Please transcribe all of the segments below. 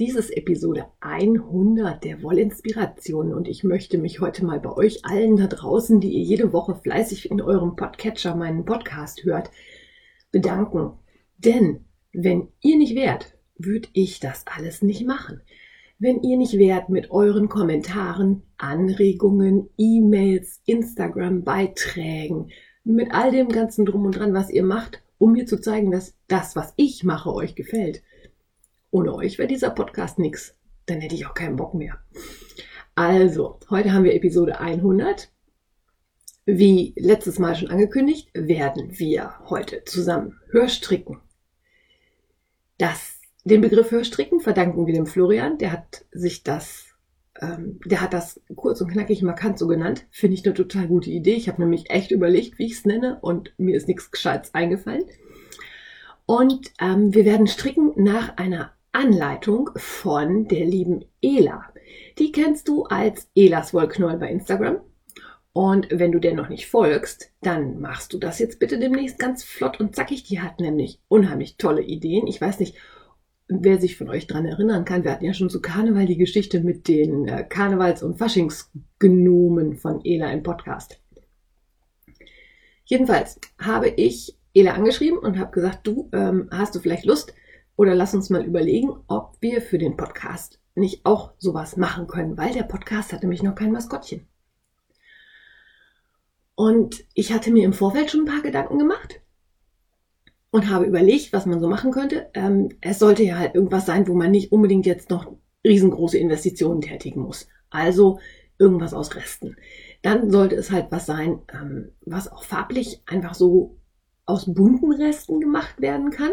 Dies ist Episode 100 der Wollinspiration und ich möchte mich heute mal bei euch allen da draußen, die ihr jede Woche fleißig in eurem Podcatcher meinen Podcast hört, bedanken. Denn wenn ihr nicht wärt, würde ich das alles nicht machen. Wenn ihr nicht wärt mit euren Kommentaren, Anregungen, E-Mails, Instagram-Beiträgen, mit all dem ganzen Drum und Dran, was ihr macht, um mir zu zeigen, dass das, was ich mache, euch gefällt, ohne euch wäre dieser Podcast nix. Dann hätte ich auch keinen Bock mehr. Also, heute haben wir Episode 100. Wie letztes Mal schon angekündigt, werden wir heute zusammen Hörstricken. Das, den Begriff Hörstricken verdanken wir dem Florian. Der hat sich das, ähm, der hat das kurz und knackig markant so genannt. Finde ich eine total gute Idee. Ich habe nämlich echt überlegt, wie ich es nenne und mir ist nichts Gescheites eingefallen. Und ähm, wir werden stricken nach einer Anleitung von der lieben Ela. Die kennst du als Elas Wollknoll bei Instagram. Und wenn du der noch nicht folgst, dann machst du das jetzt bitte demnächst ganz flott und zackig. Die hat nämlich unheimlich tolle Ideen. Ich weiß nicht, wer sich von euch dran erinnern kann. Wir hatten ja schon zu Karneval die Geschichte mit den äh, Karnevals- und Faschingsgnomen von Ela im Podcast. Jedenfalls habe ich Ela angeschrieben und habe gesagt, du ähm, hast du vielleicht Lust, oder lass uns mal überlegen, ob wir für den Podcast nicht auch sowas machen können, weil der Podcast hatte nämlich noch kein Maskottchen. Und ich hatte mir im Vorfeld schon ein paar Gedanken gemacht und habe überlegt, was man so machen könnte. Ähm, es sollte ja halt irgendwas sein, wo man nicht unbedingt jetzt noch riesengroße Investitionen tätigen muss. Also irgendwas aus Resten. Dann sollte es halt was sein, ähm, was auch farblich einfach so aus bunten Resten gemacht werden kann.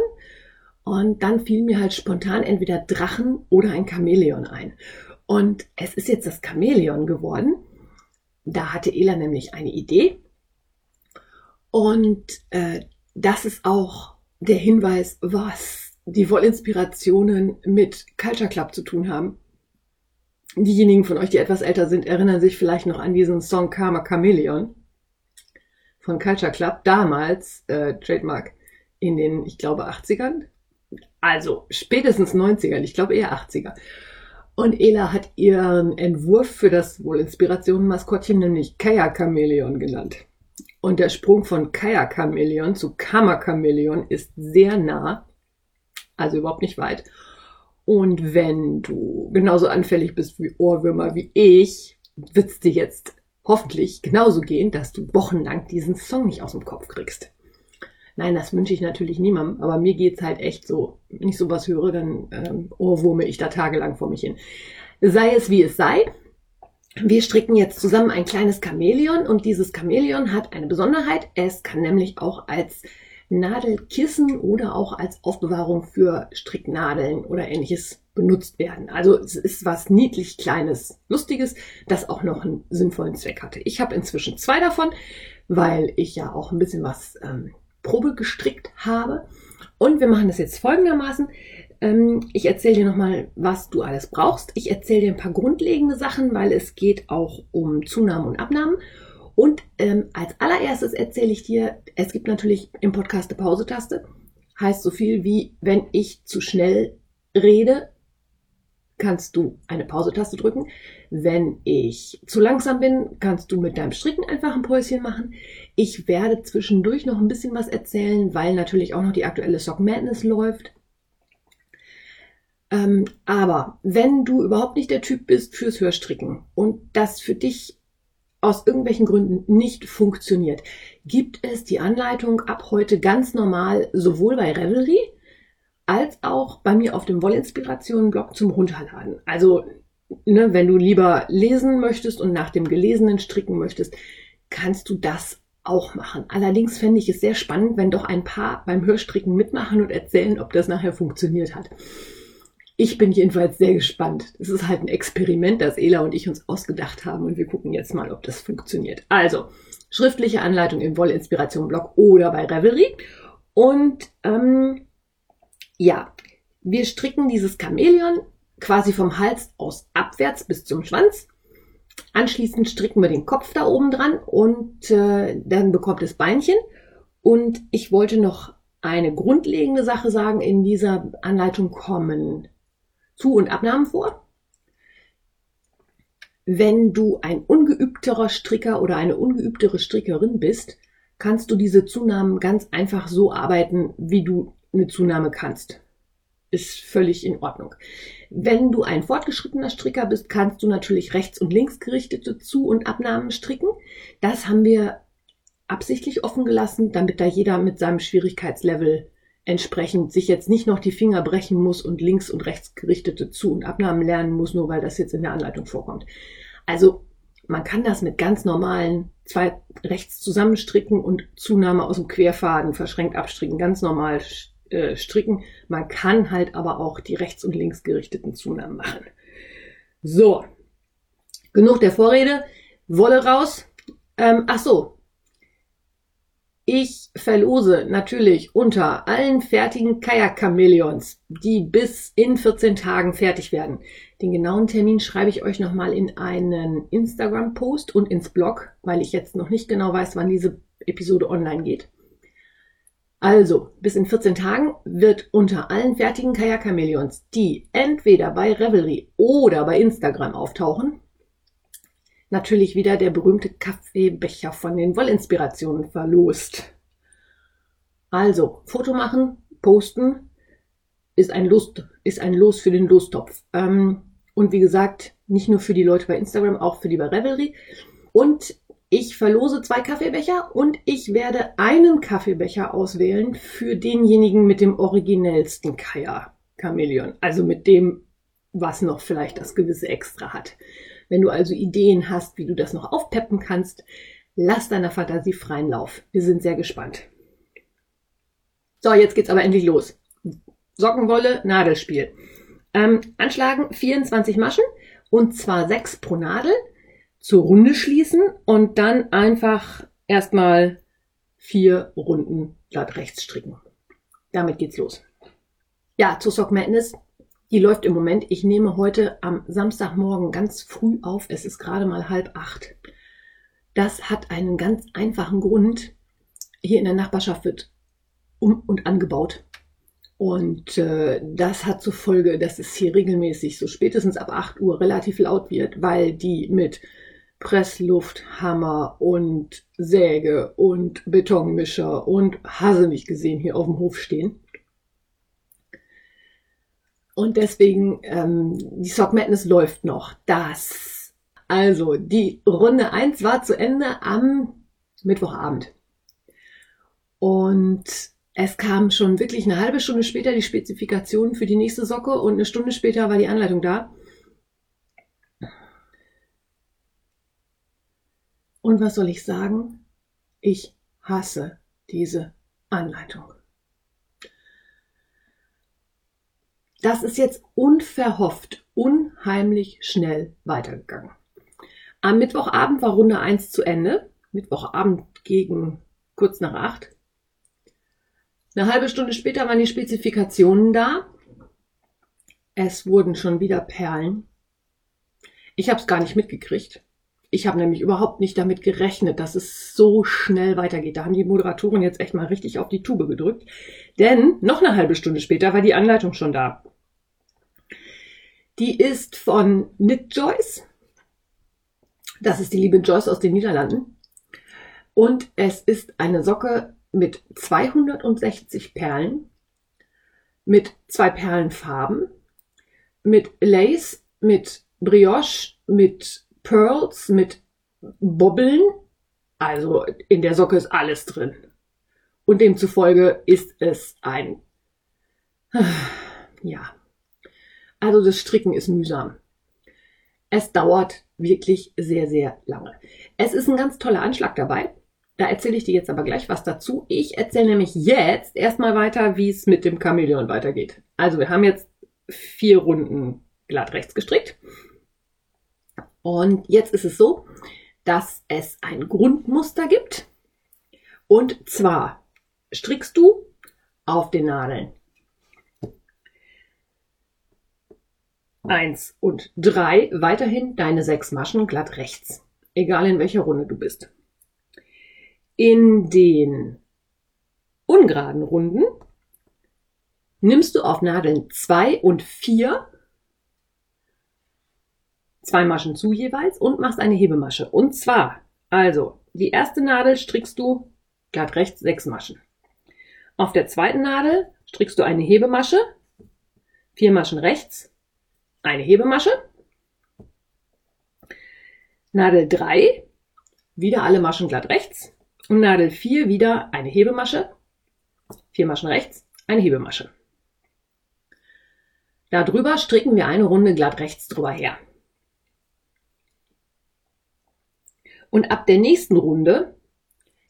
Und dann fiel mir halt spontan entweder Drachen oder ein Chamäleon ein. Und es ist jetzt das Chamäleon geworden. Da hatte Ela nämlich eine Idee. Und äh, das ist auch der Hinweis, was die Wollinspirationen mit Culture Club zu tun haben. Diejenigen von euch, die etwas älter sind, erinnern sich vielleicht noch an diesen Song Karma Chameleon von Culture Club, damals äh, Trademark in den, ich glaube, 80ern, also spätestens 90er, ich glaube eher 80er. Und Ela hat ihren Entwurf für das wohl Inspirationen-Maskottchen nämlich Kaya Chameleon genannt. Und der Sprung von Kaya Chameleon zu Kama Chameleon ist sehr nah, also überhaupt nicht weit. Und wenn du genauso anfällig bist wie Ohrwürmer wie ich, wird es dir jetzt hoffentlich genauso gehen, dass du wochenlang diesen Song nicht aus dem Kopf kriegst. Nein, das wünsche ich natürlich niemandem, aber mir geht's halt echt so. Wenn ich sowas höre, dann ähm, ohrwurme ich da tagelang vor mich hin. Sei es wie es sei. Wir stricken jetzt zusammen ein kleines Chamäleon und dieses Chamäleon hat eine Besonderheit. Es kann nämlich auch als Nadelkissen oder auch als Aufbewahrung für Stricknadeln oder ähnliches benutzt werden. Also es ist was niedlich kleines, lustiges, das auch noch einen sinnvollen Zweck hatte. Ich habe inzwischen zwei davon, weil ich ja auch ein bisschen was ähm, Probe gestrickt habe. Und wir machen das jetzt folgendermaßen. Ähm, ich erzähle dir nochmal, was du alles brauchst. Ich erzähle dir ein paar grundlegende Sachen, weil es geht auch um Zunahmen und Abnahmen. Und ähm, als allererstes erzähle ich dir, es gibt natürlich im Podcast eine Pause-Taste. Heißt so viel wie, wenn ich zu schnell rede, kannst du eine Pause-Taste drücken. Wenn ich zu langsam bin, kannst du mit deinem Stricken einfach ein Päuschen machen. Ich werde zwischendurch noch ein bisschen was erzählen, weil natürlich auch noch die aktuelle Sock Madness läuft. Ähm, aber wenn du überhaupt nicht der Typ bist fürs Hörstricken und das für dich aus irgendwelchen Gründen nicht funktioniert, gibt es die Anleitung ab heute ganz normal sowohl bei Revelry als auch bei mir auf dem Wollinspirationen-Blog zum Runterladen. Also, ne, wenn du lieber lesen möchtest und nach dem Gelesenen stricken möchtest, kannst du das auch machen. Allerdings fände ich es sehr spannend, wenn doch ein paar beim Hörstricken mitmachen und erzählen, ob das nachher funktioniert hat. Ich bin jedenfalls sehr gespannt. Es ist halt ein Experiment, das Ela und ich uns ausgedacht haben und wir gucken jetzt mal, ob das funktioniert. Also, schriftliche Anleitung im Wollinspiration-Blog oder bei Revelry. Und ähm, ja, wir stricken dieses Chamäleon quasi vom Hals aus abwärts bis zum Schwanz. Anschließend stricken wir den Kopf da oben dran und äh, dann bekommt es Beinchen. Und ich wollte noch eine grundlegende Sache sagen. In dieser Anleitung kommen Zu- und Abnahmen vor. Wenn du ein ungeübterer Stricker oder eine ungeübtere Strickerin bist, kannst du diese Zunahmen ganz einfach so arbeiten, wie du eine Zunahme kannst ist völlig in Ordnung. Wenn du ein fortgeschrittener Stricker bist, kannst du natürlich rechts und links gerichtete Zu- und Abnahmen stricken. Das haben wir absichtlich offen gelassen, damit da jeder mit seinem Schwierigkeitslevel entsprechend sich jetzt nicht noch die Finger brechen muss und links und rechts gerichtete Zu- und Abnahmen lernen muss, nur weil das jetzt in der Anleitung vorkommt. Also man kann das mit ganz normalen zwei rechts zusammenstricken und Zunahme aus dem Querfaden verschränkt abstricken, ganz normal äh, stricken. Man kann halt aber auch die rechts und links gerichteten Zunahmen machen. So, genug der Vorrede. Wolle raus. Ähm, ach so. Ich verlose natürlich unter allen fertigen Kajak-Chamäleons, die bis in 14 Tagen fertig werden. Den genauen Termin schreibe ich euch nochmal in einen Instagram-Post und ins Blog, weil ich jetzt noch nicht genau weiß, wann diese Episode online geht. Also, bis in 14 Tagen wird unter allen fertigen Kajak-Chameleons, die entweder bei Revelry oder bei Instagram auftauchen, natürlich wieder der berühmte Kaffeebecher von den Wollinspirationen verlost. Also, Foto machen, posten, ist ein Lust, ist ein Los für den Lostopf. Ähm, und wie gesagt, nicht nur für die Leute bei Instagram, auch für die bei Revelry. Und ich verlose zwei Kaffeebecher und ich werde einen Kaffeebecher auswählen für denjenigen mit dem originellsten Kaya Chameleon. Also mit dem, was noch vielleicht das gewisse Extra hat. Wenn du also Ideen hast, wie du das noch aufpeppen kannst, lass deiner Fantasie freien Lauf. Wir sind sehr gespannt. So, jetzt geht's aber endlich los. Sockenwolle, Nadelspiel. Ähm, anschlagen 24 Maschen und zwar 6 pro Nadel zur Runde schließen und dann einfach erstmal vier Runden glatt rechts stricken. Damit geht's los. Ja, zur Sock Madness. Die läuft im Moment. Ich nehme heute am Samstagmorgen ganz früh auf. Es ist gerade mal halb acht. Das hat einen ganz einfachen Grund. Hier in der Nachbarschaft wird um und angebaut. Und äh, das hat zur Folge, dass es hier regelmäßig so spätestens ab 8 Uhr relativ laut wird, weil die mit Presslufthammer und Säge und Betonmischer und Hase nicht gesehen hier auf dem Hof stehen. Und deswegen, ähm, die Sock Madness läuft noch. Das. Also, die Runde 1 war zu Ende am Mittwochabend. Und es kam schon wirklich eine halbe Stunde später die Spezifikation für die nächste Socke und eine Stunde später war die Anleitung da. Und was soll ich sagen? Ich hasse diese Anleitung. Das ist jetzt unverhofft, unheimlich schnell weitergegangen. Am Mittwochabend war Runde 1 zu Ende. Mittwochabend gegen kurz nach 8. Eine halbe Stunde später waren die Spezifikationen da. Es wurden schon wieder Perlen. Ich habe es gar nicht mitgekriegt. Ich habe nämlich überhaupt nicht damit gerechnet, dass es so schnell weitergeht. Da haben die Moderatoren jetzt echt mal richtig auf die Tube gedrückt. Denn noch eine halbe Stunde später war die Anleitung schon da. Die ist von Knit Joyce. Das ist die liebe Joyce aus den Niederlanden. Und es ist eine Socke mit 260 Perlen, mit zwei Perlenfarben, mit Lace, mit Brioche, mit Pearls mit Bobbeln. Also in der Socke ist alles drin. Und demzufolge ist es ein, ja. Also das Stricken ist mühsam. Es dauert wirklich sehr, sehr lange. Es ist ein ganz toller Anschlag dabei. Da erzähle ich dir jetzt aber gleich was dazu. Ich erzähle nämlich jetzt erstmal weiter, wie es mit dem Chamäleon weitergeht. Also wir haben jetzt vier Runden glatt rechts gestrickt. Und jetzt ist es so, dass es ein Grundmuster gibt. Und zwar strickst du auf den Nadeln 1 und 3 weiterhin deine sechs Maschen glatt rechts, egal in welcher Runde du bist. In den ungeraden Runden nimmst du auf Nadeln 2 und 4 zwei Maschen zu jeweils und machst eine Hebemasche. Und zwar, also, die erste Nadel strickst du glatt rechts sechs Maschen. Auf der zweiten Nadel strickst du eine Hebemasche, vier Maschen rechts, eine Hebemasche, Nadel 3, wieder alle Maschen glatt rechts und Nadel 4 wieder eine Hebemasche, vier Maschen rechts, eine Hebemasche. Darüber stricken wir eine Runde glatt rechts drüber her. Und ab der nächsten Runde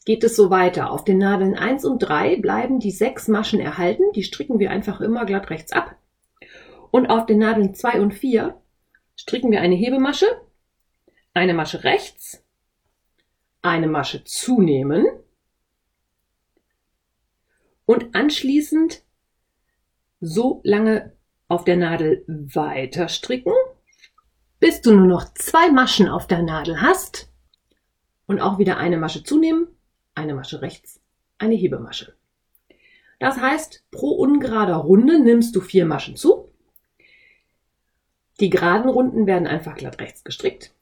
geht es so weiter. Auf den Nadeln 1 und 3 bleiben die sechs Maschen erhalten. Die stricken wir einfach immer glatt rechts ab. Und auf den Nadeln 2 und 4 stricken wir eine Hebemasche, eine Masche rechts, eine Masche zunehmen und anschließend so lange auf der Nadel weiter stricken, bis du nur noch zwei Maschen auf der Nadel hast und auch wieder eine Masche zunehmen, eine Masche rechts, eine Hebemasche. Das heißt, pro ungerader Runde nimmst du vier Maschen zu. Die geraden Runden werden einfach glatt rechts gestrickt.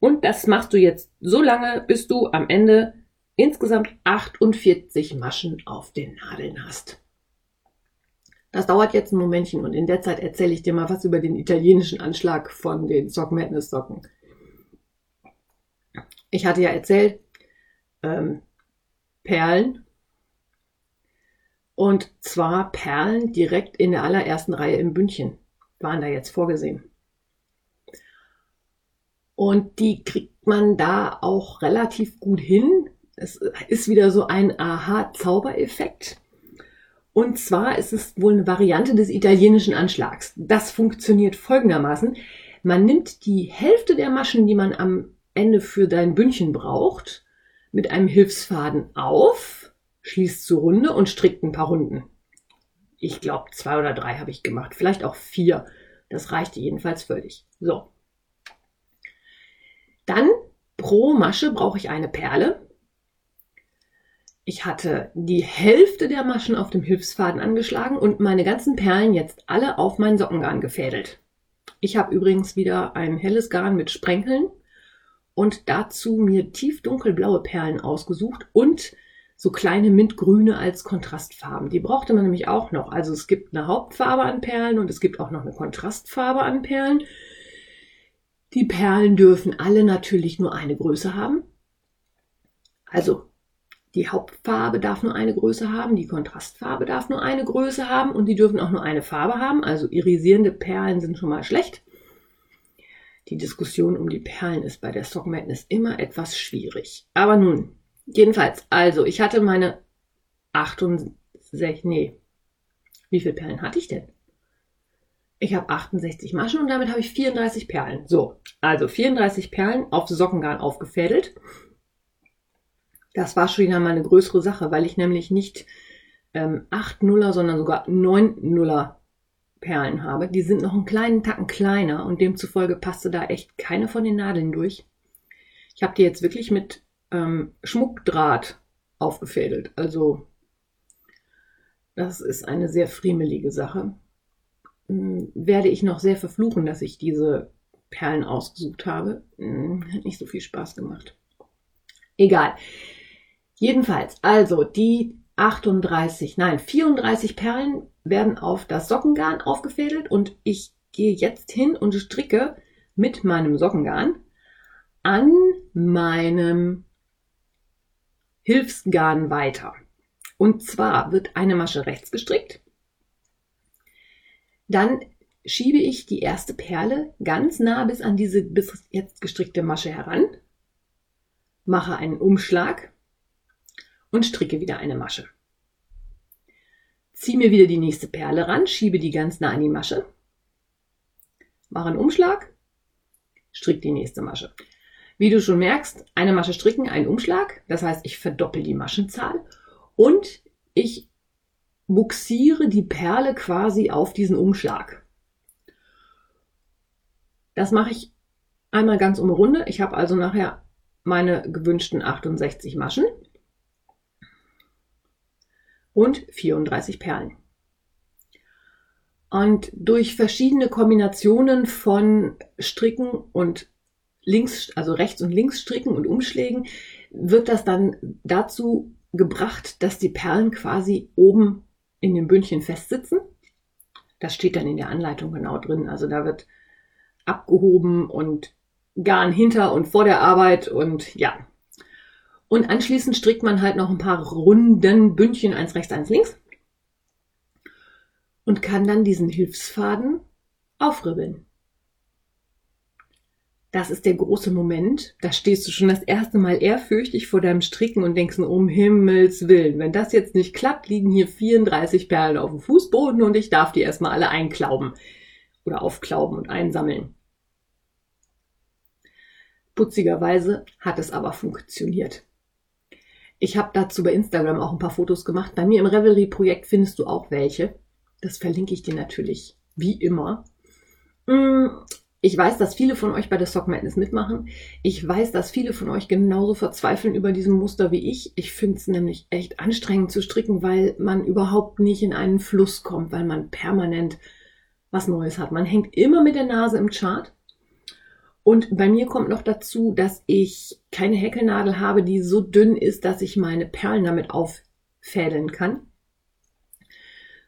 Und das machst du jetzt so lange, bis du am Ende insgesamt 48 Maschen auf den Nadeln hast. Das dauert jetzt ein Momentchen und in der Zeit erzähle ich dir mal was über den italienischen Anschlag von den Sock Madness Socken. Ich hatte ja erzählt, ähm, Perlen. Und zwar Perlen direkt in der allerersten Reihe im Bündchen waren da jetzt vorgesehen. Und die kriegt man da auch relativ gut hin. Es ist wieder so ein Aha-Zaubereffekt. Und zwar ist es wohl eine Variante des italienischen Anschlags. Das funktioniert folgendermaßen. Man nimmt die Hälfte der Maschen, die man am Ende für dein Bündchen braucht, mit einem Hilfsfaden auf, schließt zur Runde und strickt ein paar Runden. Ich glaube, zwei oder drei habe ich gemacht, vielleicht auch vier. Das reichte jedenfalls völlig. So. Dann pro Masche brauche ich eine Perle. Ich hatte die Hälfte der Maschen auf dem Hilfsfaden angeschlagen und meine ganzen Perlen jetzt alle auf mein Sockengarn gefädelt. Ich habe übrigens wieder ein helles Garn mit Sprenkeln und dazu mir tief dunkelblaue Perlen ausgesucht und so kleine Mintgrüne als Kontrastfarben. Die brauchte man nämlich auch noch. Also es gibt eine Hauptfarbe an Perlen und es gibt auch noch eine Kontrastfarbe an Perlen. Die Perlen dürfen alle natürlich nur eine Größe haben. Also die Hauptfarbe darf nur eine Größe haben, die Kontrastfarbe darf nur eine Größe haben und die dürfen auch nur eine Farbe haben. Also irisierende Perlen sind schon mal schlecht. Die Diskussion um die Perlen ist bei der Sock Madness immer etwas schwierig. Aber nun, jedenfalls, also ich hatte meine 68, nee, wie viele Perlen hatte ich denn? Ich habe 68 Maschen und damit habe ich 34 Perlen. So, also 34 Perlen auf Sockengarn aufgefädelt. Das war schon wieder mal eine größere Sache, weil ich nämlich nicht ähm, 8 Nuller, sondern sogar 9 Nuller Perlen habe. Die sind noch einen kleinen Tacken kleiner und demzufolge passte da echt keine von den Nadeln durch. Ich habe die jetzt wirklich mit ähm, Schmuckdraht aufgefädelt. Also das ist eine sehr friemelige Sache. Hm, werde ich noch sehr verfluchen, dass ich diese Perlen ausgesucht habe. Hm, hat nicht so viel Spaß gemacht. Egal. Jedenfalls, also die 38, nein, 34 Perlen werden auf das Sockengarn aufgefädelt und ich gehe jetzt hin und stricke mit meinem Sockengarn an meinem Hilfsgarn weiter. Und zwar wird eine Masche rechts gestrickt. Dann schiebe ich die erste Perle ganz nah bis an diese bis jetzt gestrickte Masche heran, mache einen Umschlag und stricke wieder eine Masche. Ziehe mir wieder die nächste Perle ran, schiebe die ganz nah an die Masche, mache einen Umschlag, strick die nächste Masche. Wie du schon merkst, eine Masche stricken, ein Umschlag. Das heißt, ich verdoppel die Maschenzahl und ich buxiere die Perle quasi auf diesen Umschlag. Das mache ich einmal ganz um Runde. Ich habe also nachher meine gewünschten 68 Maschen und 34 Perlen. Und durch verschiedene Kombinationen von Stricken und links, also rechts und links stricken und umschlägen, wird das dann dazu gebracht, dass die Perlen quasi oben in dem Bündchen festsitzen. Das steht dann in der Anleitung genau drin. Also da wird abgehoben und Garn hinter und vor der Arbeit und ja. Und anschließend strickt man halt noch ein paar runden Bündchen, eins rechts, eins links. Und kann dann diesen Hilfsfaden aufribbeln. Das ist der große Moment. Da stehst du schon das erste Mal ehrfürchtig vor deinem Stricken und denkst, um Himmels Willen, wenn das jetzt nicht klappt, liegen hier 34 Perlen auf dem Fußboden und ich darf die erstmal alle einklauben oder aufklauben und einsammeln. Putzigerweise hat es aber funktioniert. Ich habe dazu bei Instagram auch ein paar Fotos gemacht. Bei mir im Revelry-Projekt findest du auch welche. Das verlinke ich dir natürlich, wie immer. Mm, ich weiß, dass viele von euch bei der Sock Madness mitmachen. Ich weiß, dass viele von euch genauso verzweifeln über diesem Muster wie ich. Ich finde es nämlich echt anstrengend zu stricken, weil man überhaupt nicht in einen Fluss kommt, weil man permanent was Neues hat. Man hängt immer mit der Nase im Chart. Und bei mir kommt noch dazu, dass ich keine Häkelnadel habe, die so dünn ist, dass ich meine Perlen damit auffädeln kann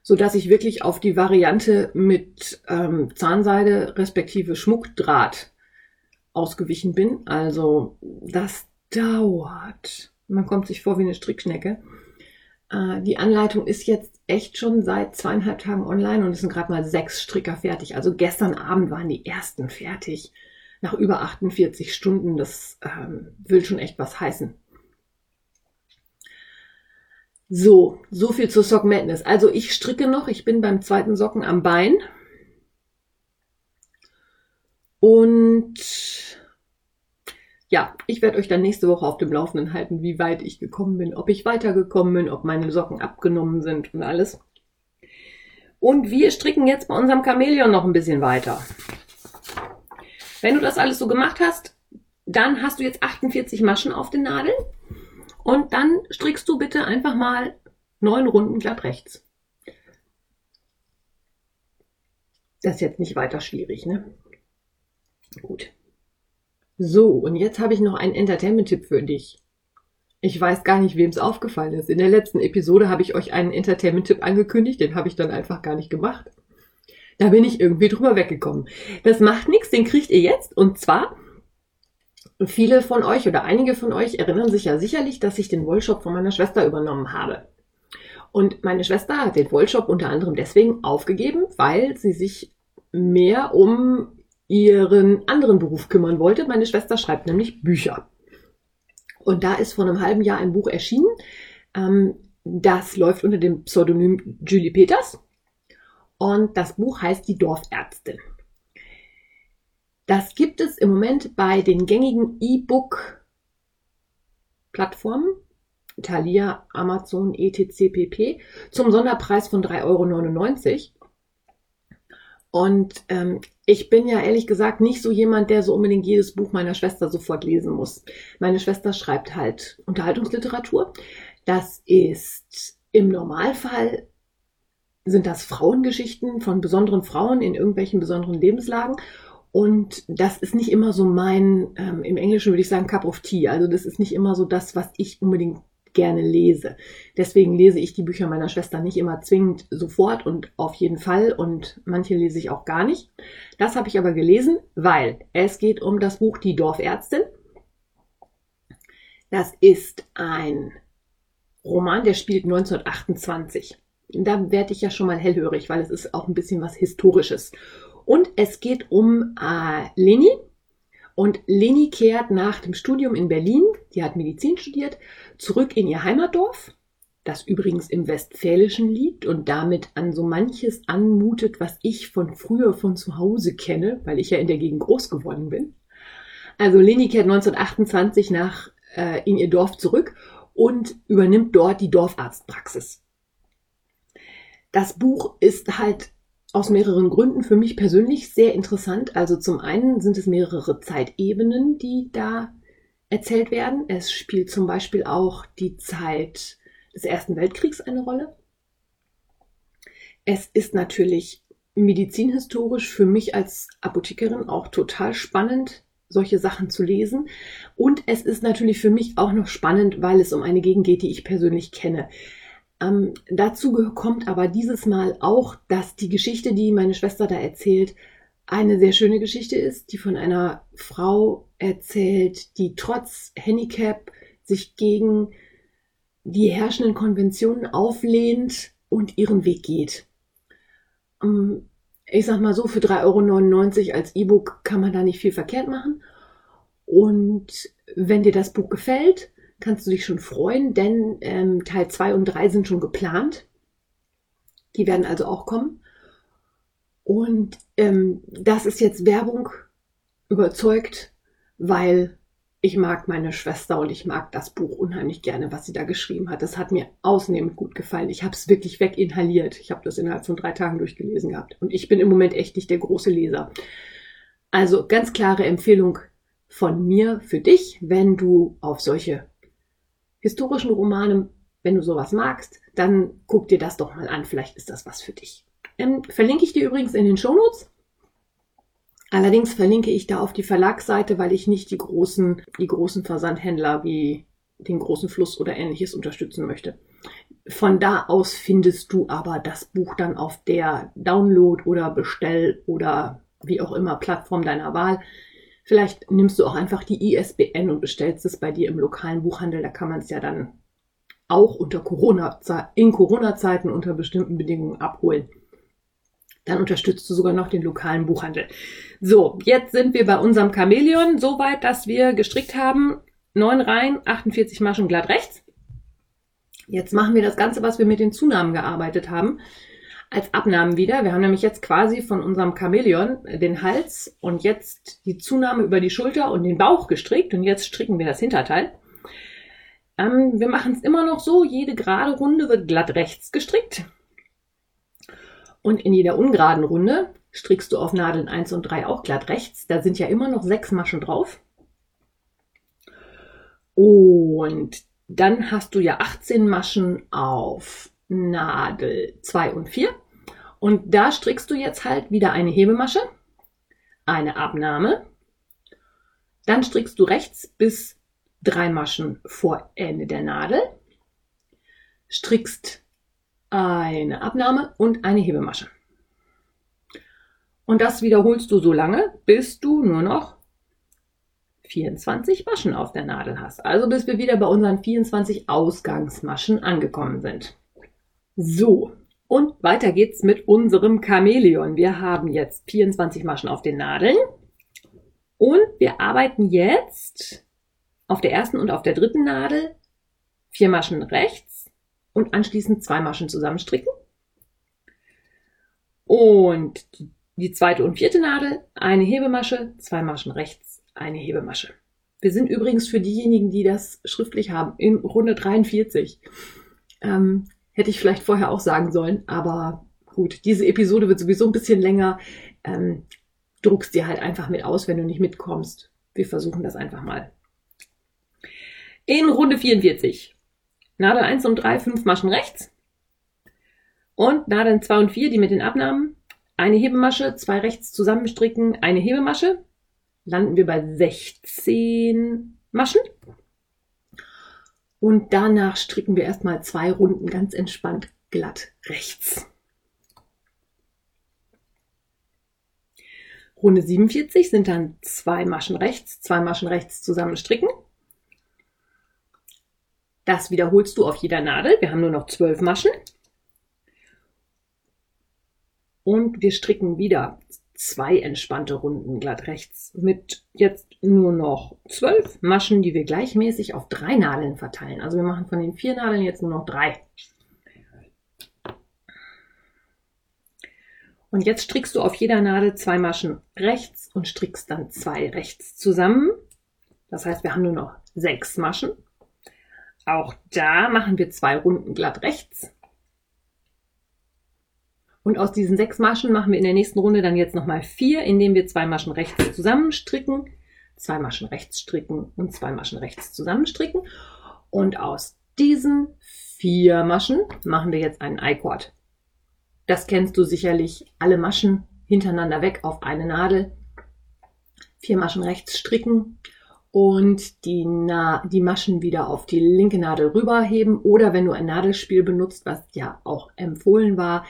so dass ich wirklich auf die Variante mit ähm, Zahnseide respektive Schmuckdraht ausgewichen bin. Also das dauert. Man kommt sich vor wie eine Strickschnecke. Äh, die Anleitung ist jetzt echt schon seit zweieinhalb Tagen online und es sind gerade mal sechs Stricker fertig. Also gestern Abend waren die ersten fertig. Nach über 48 Stunden. Das ähm, will schon echt was heißen. So, so viel zur Sock Madness. Also ich stricke noch, ich bin beim zweiten Socken am Bein. Und ja, ich werde euch dann nächste Woche auf dem Laufenden halten, wie weit ich gekommen bin, ob ich weitergekommen bin, ob meine Socken abgenommen sind und alles. Und wir stricken jetzt bei unserem Chamäleon noch ein bisschen weiter. Wenn du das alles so gemacht hast, dann hast du jetzt 48 Maschen auf den Nadeln. Und dann strickst du bitte einfach mal neun Runden glatt rechts. Das ist jetzt nicht weiter schwierig, ne? Gut. So, und jetzt habe ich noch einen Entertainment-Tipp für dich. Ich weiß gar nicht, wem es aufgefallen ist. In der letzten Episode habe ich euch einen Entertainment-Tipp angekündigt, den habe ich dann einfach gar nicht gemacht. Da bin ich irgendwie drüber weggekommen. Das macht nichts, den kriegt ihr jetzt. Und zwar Viele von euch oder einige von euch erinnern sich ja sicherlich, dass ich den Wollshop von meiner Schwester übernommen habe. Und meine Schwester hat den Wollshop unter anderem deswegen aufgegeben, weil sie sich mehr um ihren anderen Beruf kümmern wollte. Meine Schwester schreibt nämlich Bücher. Und da ist vor einem halben Jahr ein Buch erschienen. Ähm, das läuft unter dem Pseudonym Julie Peters. Und das Buch heißt Die Dorfärztin. Das gibt es im Moment bei den gängigen E-Book-Plattformen, Thalia, Amazon, etc. pp. zum Sonderpreis von 3,99 Euro. Und ähm, ich bin ja ehrlich gesagt nicht so jemand, der so unbedingt jedes Buch meiner Schwester sofort lesen muss. Meine Schwester schreibt halt Unterhaltungsliteratur. Das ist im Normalfall sind das Frauengeschichten von besonderen Frauen in irgendwelchen besonderen Lebenslagen. Und das ist nicht immer so mein, ähm, im Englischen würde ich sagen, Cup of Tea. Also das ist nicht immer so das, was ich unbedingt gerne lese. Deswegen lese ich die Bücher meiner Schwester nicht immer zwingend sofort und auf jeden Fall und manche lese ich auch gar nicht. Das habe ich aber gelesen, weil es geht um das Buch Die Dorfärztin. Das ist ein Roman, der spielt 1928. Da werde ich ja schon mal hellhörig, weil es ist auch ein bisschen was Historisches. Und es geht um äh, Leni. Und Leni kehrt nach dem Studium in Berlin, die hat Medizin studiert, zurück in ihr Heimatdorf. das übrigens im Westfälischen liegt und damit an so manches anmutet, was ich von früher von zu Hause kenne, weil ich ja in der Gegend groß geworden bin. Also Leni kehrt 1928 nach äh, in ihr Dorf zurück und übernimmt dort die Dorfarztpraxis. Das Buch ist halt aus mehreren Gründen für mich persönlich sehr interessant. Also zum einen sind es mehrere Zeitebenen, die da erzählt werden. Es spielt zum Beispiel auch die Zeit des Ersten Weltkriegs eine Rolle. Es ist natürlich medizinhistorisch für mich als Apothekerin auch total spannend, solche Sachen zu lesen. Und es ist natürlich für mich auch noch spannend, weil es um eine Gegend geht, die ich persönlich kenne. Ähm, dazu kommt aber dieses Mal auch, dass die Geschichte, die meine Schwester da erzählt, eine sehr schöne Geschichte ist, die von einer Frau erzählt, die trotz Handicap sich gegen die herrschenden Konventionen auflehnt und ihren Weg geht. Ähm, ich sag mal so, für 3,99 Euro als E-Book kann man da nicht viel verkehrt machen. Und wenn dir das Buch gefällt, kannst du dich schon freuen, denn ähm, Teil 2 und 3 sind schon geplant. Die werden also auch kommen. Und ähm, das ist jetzt Werbung überzeugt, weil ich mag meine Schwester und ich mag das Buch unheimlich gerne, was sie da geschrieben hat. Das hat mir ausnehmend gut gefallen. Ich habe es wirklich weginhaliert. Ich habe das innerhalb von drei Tagen durchgelesen gehabt. Und ich bin im Moment echt nicht der große Leser. Also ganz klare Empfehlung von mir für dich, wenn du auf solche historischen Romane, wenn du sowas magst, dann guck dir das doch mal an. Vielleicht ist das was für dich. Ähm, verlinke ich dir übrigens in den Shownotes. Allerdings verlinke ich da auf die Verlagsseite, weil ich nicht die großen, die großen Versandhändler wie den großen Fluss oder ähnliches unterstützen möchte. Von da aus findest du aber das Buch dann auf der Download oder Bestell oder wie auch immer Plattform deiner Wahl. Vielleicht nimmst du auch einfach die ISBN und bestellst es bei dir im lokalen Buchhandel. Da kann man es ja dann auch unter Corona, in Corona-Zeiten unter bestimmten Bedingungen abholen. Dann unterstützt du sogar noch den lokalen Buchhandel. So, jetzt sind wir bei unserem Chamäleon so weit, dass wir gestrickt haben. Neun Reihen, 48 Maschen glatt rechts. Jetzt machen wir das Ganze, was wir mit den Zunahmen gearbeitet haben, als Abnahmen wieder. Wir haben nämlich jetzt quasi von unserem Chamäleon den Hals und jetzt die Zunahme über die Schulter und den Bauch gestrickt und jetzt stricken wir das Hinterteil. Ähm, wir machen es immer noch so, jede gerade Runde wird glatt rechts gestrickt. Und in jeder ungeraden Runde strickst du auf Nadeln 1 und 3 auch glatt rechts. Da sind ja immer noch sechs Maschen drauf. Und dann hast du ja 18 Maschen auf Nadel 2 und 4. Und da strickst du jetzt halt wieder eine Hebemasche, eine Abnahme. Dann strickst du rechts bis drei Maschen vor Ende der Nadel. Strickst eine Abnahme und eine Hebemasche. Und das wiederholst du so lange, bis du nur noch 24 Maschen auf der Nadel hast. Also bis wir wieder bei unseren 24 Ausgangsmaschen angekommen sind. So, und weiter geht's mit unserem Chamäleon. Wir haben jetzt 24 Maschen auf den Nadeln und wir arbeiten jetzt auf der ersten und auf der dritten Nadel vier Maschen rechts und anschließend zwei Maschen zusammenstricken. Und die zweite und vierte Nadel, eine Hebemasche, zwei Maschen rechts, eine Hebemasche. Wir sind übrigens für diejenigen, die das schriftlich haben, in Runde 43. Ähm, hätte ich vielleicht vorher auch sagen sollen, aber gut, diese Episode wird sowieso ein bisschen länger. Ähm, druckst dir halt einfach mit aus, wenn du nicht mitkommst. Wir versuchen das einfach mal. In Runde 44 Nadel 1 und 3, 5 Maschen rechts. Und Nadeln 2 und 4, die mit den Abnahmen. Eine Hebemasche, zwei rechts zusammenstricken, eine Hebemasche. Landen wir bei 16 Maschen. Und danach stricken wir erstmal zwei Runden ganz entspannt glatt rechts. Runde 47 sind dann zwei Maschen rechts, zwei Maschen rechts zusammenstricken. Das wiederholst du auf jeder Nadel. Wir haben nur noch zwölf Maschen. Und wir stricken wieder zwei entspannte Runden glatt rechts mit jetzt nur noch zwölf Maschen, die wir gleichmäßig auf drei Nadeln verteilen. Also wir machen von den vier Nadeln jetzt nur noch drei. Und jetzt strickst du auf jeder Nadel zwei Maschen rechts und strickst dann zwei rechts zusammen. Das heißt, wir haben nur noch sechs Maschen. Auch da machen wir zwei Runden glatt rechts. Und aus diesen sechs Maschen machen wir in der nächsten Runde dann jetzt nochmal vier, indem wir zwei Maschen rechts zusammenstricken, zwei Maschen rechts stricken und zwei Maschen rechts zusammenstricken. Und aus diesen vier Maschen machen wir jetzt einen I-Cord. Das kennst du sicherlich. Alle Maschen hintereinander weg auf eine Nadel. Vier Maschen rechts stricken und die, Na die Maschen wieder auf die linke Nadel rüberheben. Oder wenn du ein Nadelspiel benutzt, was ja auch empfohlen war,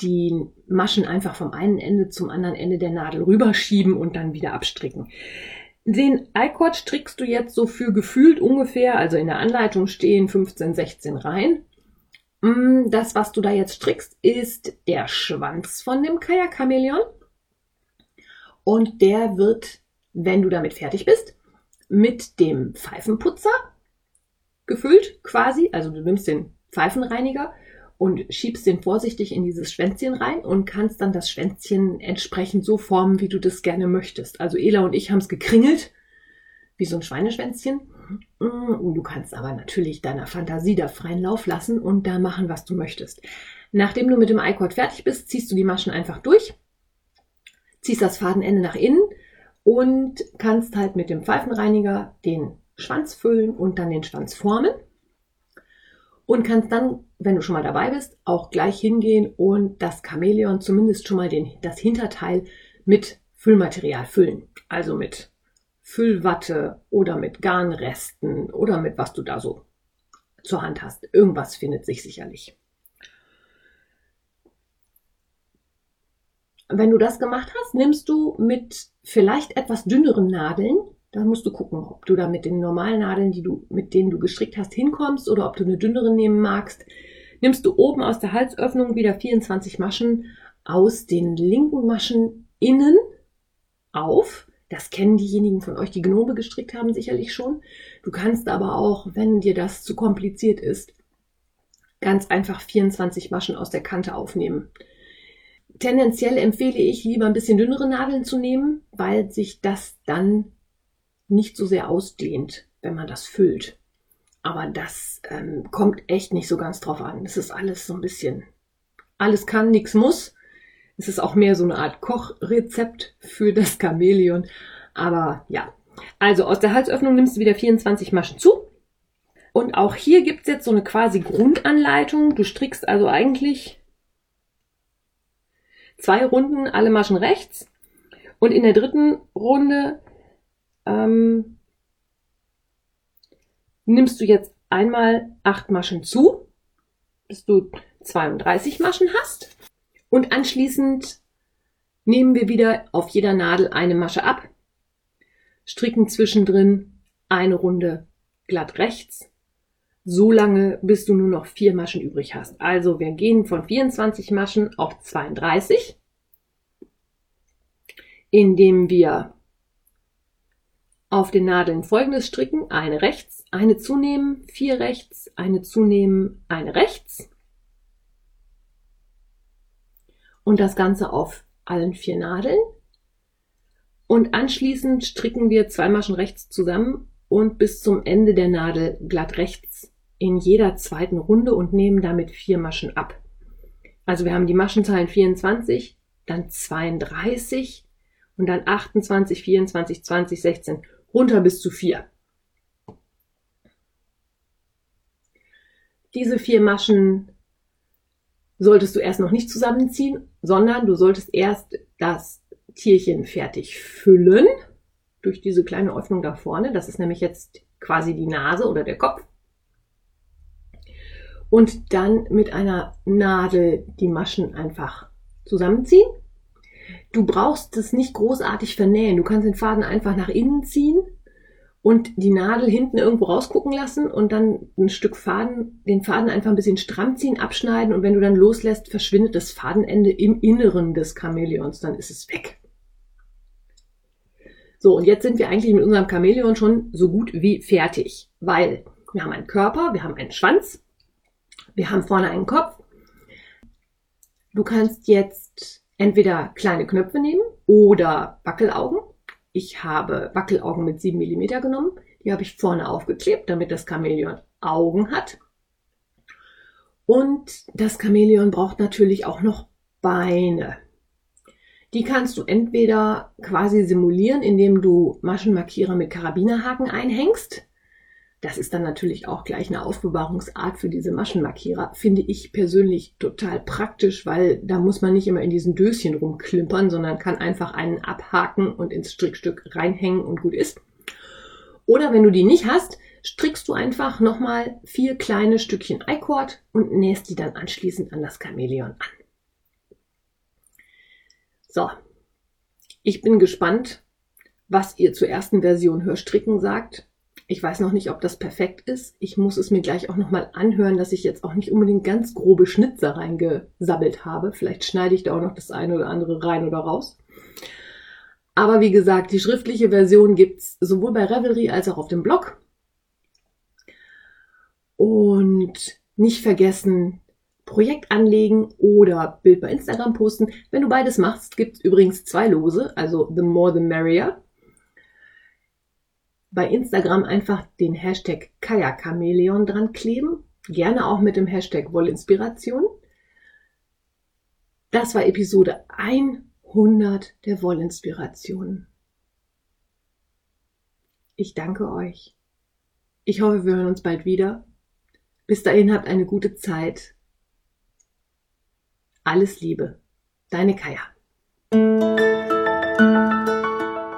die Maschen einfach vom einen Ende zum anderen Ende der Nadel rüberschieben und dann wieder abstricken. Den I-Cord strickst du jetzt so für gefühlt ungefähr, also in der Anleitung stehen 15, 16 Reihen. Mm, das, was du da jetzt strickst, ist der Schwanz von dem Kajak-Chamäleon. Und der wird, wenn du damit fertig bist, mit dem Pfeifenputzer gefüllt quasi. Also du nimmst den Pfeifenreiniger und schiebst den vorsichtig in dieses Schwänzchen rein und kannst dann das Schwänzchen entsprechend so formen, wie du das gerne möchtest. Also Ela und ich haben es gekringelt, wie so ein Schweineschwänzchen. Mm, du kannst aber natürlich deiner Fantasie da freien Lauf lassen und da machen, was du möchtest. Nachdem du mit dem I-Cord fertig bist, ziehst du die Maschen einfach durch, ziehst das Fadenende nach innen und kannst halt mit dem Pfeifenreiniger den Schwanz füllen und dann den Schwanz formen. Und kannst dann, wenn du schon mal dabei bist, auch gleich hingehen und das Chamäleon zumindest schon mal den, das Hinterteil mit Füllmaterial füllen. Also mit Füllwatte oder mit Garnresten oder mit was du da so zur Hand hast. Irgendwas findet sich sicherlich. Wenn du das gemacht hast, nimmst du mit vielleicht etwas dünneren Nadeln, da musst du gucken, ob du da mit den normalen Nadeln, die du, mit denen du gestrickt hast, hinkommst oder ob du eine dünnere nehmen magst. Nimmst du oben aus der Halsöffnung wieder 24 Maschen aus den linken Maschen innen auf das kennen diejenigen von euch, die Gnome gestrickt haben, sicherlich schon. Du kannst aber auch, wenn dir das zu kompliziert ist, ganz einfach 24 Maschen aus der Kante aufnehmen. Tendenziell empfehle ich, lieber ein bisschen dünnere Nadeln zu nehmen, weil sich das dann nicht so sehr ausdehnt, wenn man das füllt. Aber das ähm, kommt echt nicht so ganz drauf an. Es ist alles so ein bisschen, alles kann, nichts muss. Es ist auch mehr so eine Art Kochrezept für das Chamäleon. Aber ja. Also aus der Halsöffnung nimmst du wieder 24 Maschen zu. Und auch hier gibt's jetzt so eine quasi Grundanleitung. Du strickst also eigentlich zwei Runden alle Maschen rechts. Und in der dritten Runde ähm, nimmst du jetzt einmal acht Maschen zu, bis du 32 Maschen hast. Und anschließend nehmen wir wieder auf jeder Nadel eine Masche ab, stricken zwischendrin eine Runde glatt rechts, so lange, bis du nur noch vier Maschen übrig hast. Also wir gehen von 24 Maschen auf 32, indem wir auf den Nadeln folgendes stricken, eine rechts, eine zunehmen, vier rechts, eine zunehmen, eine rechts, und das Ganze auf allen vier Nadeln. Und anschließend stricken wir zwei Maschen rechts zusammen und bis zum Ende der Nadel glatt rechts in jeder zweiten Runde und nehmen damit vier Maschen ab. Also wir haben die Maschenzahlen 24, dann 32 und dann 28, 24, 20, 16 runter bis zu vier. Diese vier Maschen solltest du erst noch nicht zusammenziehen, sondern du solltest erst das Tierchen fertig füllen durch diese kleine Öffnung da vorne. Das ist nämlich jetzt quasi die Nase oder der Kopf. Und dann mit einer Nadel die Maschen einfach zusammenziehen. Du brauchst es nicht großartig vernähen. Du kannst den Faden einfach nach innen ziehen und die Nadel hinten irgendwo rausgucken lassen und dann ein Stück Faden, den Faden einfach ein bisschen stramm ziehen, abschneiden und wenn du dann loslässt, verschwindet das Fadenende im Inneren des Chamäleons, dann ist es weg. So, und jetzt sind wir eigentlich mit unserem Chamäleon schon so gut wie fertig, weil wir haben einen Körper, wir haben einen Schwanz, wir haben vorne einen Kopf. Du kannst jetzt entweder kleine Knöpfe nehmen oder Wackelaugen. Ich habe Wackelaugen mit 7 mm genommen. Die habe ich vorne aufgeklebt, damit das Chamäleon Augen hat. Und das Chamäleon braucht natürlich auch noch Beine. Die kannst du entweder quasi simulieren, indem du Maschenmarkierer mit Karabinerhaken einhängst. Das ist dann natürlich auch gleich eine Aufbewahrungsart für diese Maschenmarkierer. Finde ich persönlich total praktisch, weil da muss man nicht immer in diesen Döschen rumklimpern, sondern kann einfach einen abhaken und ins Strickstück reinhängen und gut ist. Oder wenn du die nicht hast, strickst du einfach nochmal vier kleine Stückchen Eicord und nähst die dann anschließend an das Chamäleon an. So, ich bin gespannt, was ihr zur ersten Version Hörstricken sagt. Ich weiß noch nicht, ob das perfekt ist. Ich muss es mir gleich auch nochmal anhören, dass ich jetzt auch nicht unbedingt ganz grobe Schnitzer reingesabbelt habe. Vielleicht schneide ich da auch noch das eine oder andere rein oder raus. Aber wie gesagt, die schriftliche Version gibt's sowohl bei Revelry als auch auf dem Blog. Und nicht vergessen, Projekt anlegen oder Bild bei Instagram posten. Wenn du beides machst, gibt's übrigens zwei Lose, also the more the merrier. Bei Instagram einfach den Hashtag Kajakameleon dran kleben, gerne auch mit dem Hashtag Wollinspiration. Das war Episode 100 der Wollinspiration. Ich danke euch. Ich hoffe, wir hören uns bald wieder. Bis dahin habt eine gute Zeit. Alles Liebe. Deine Kaya.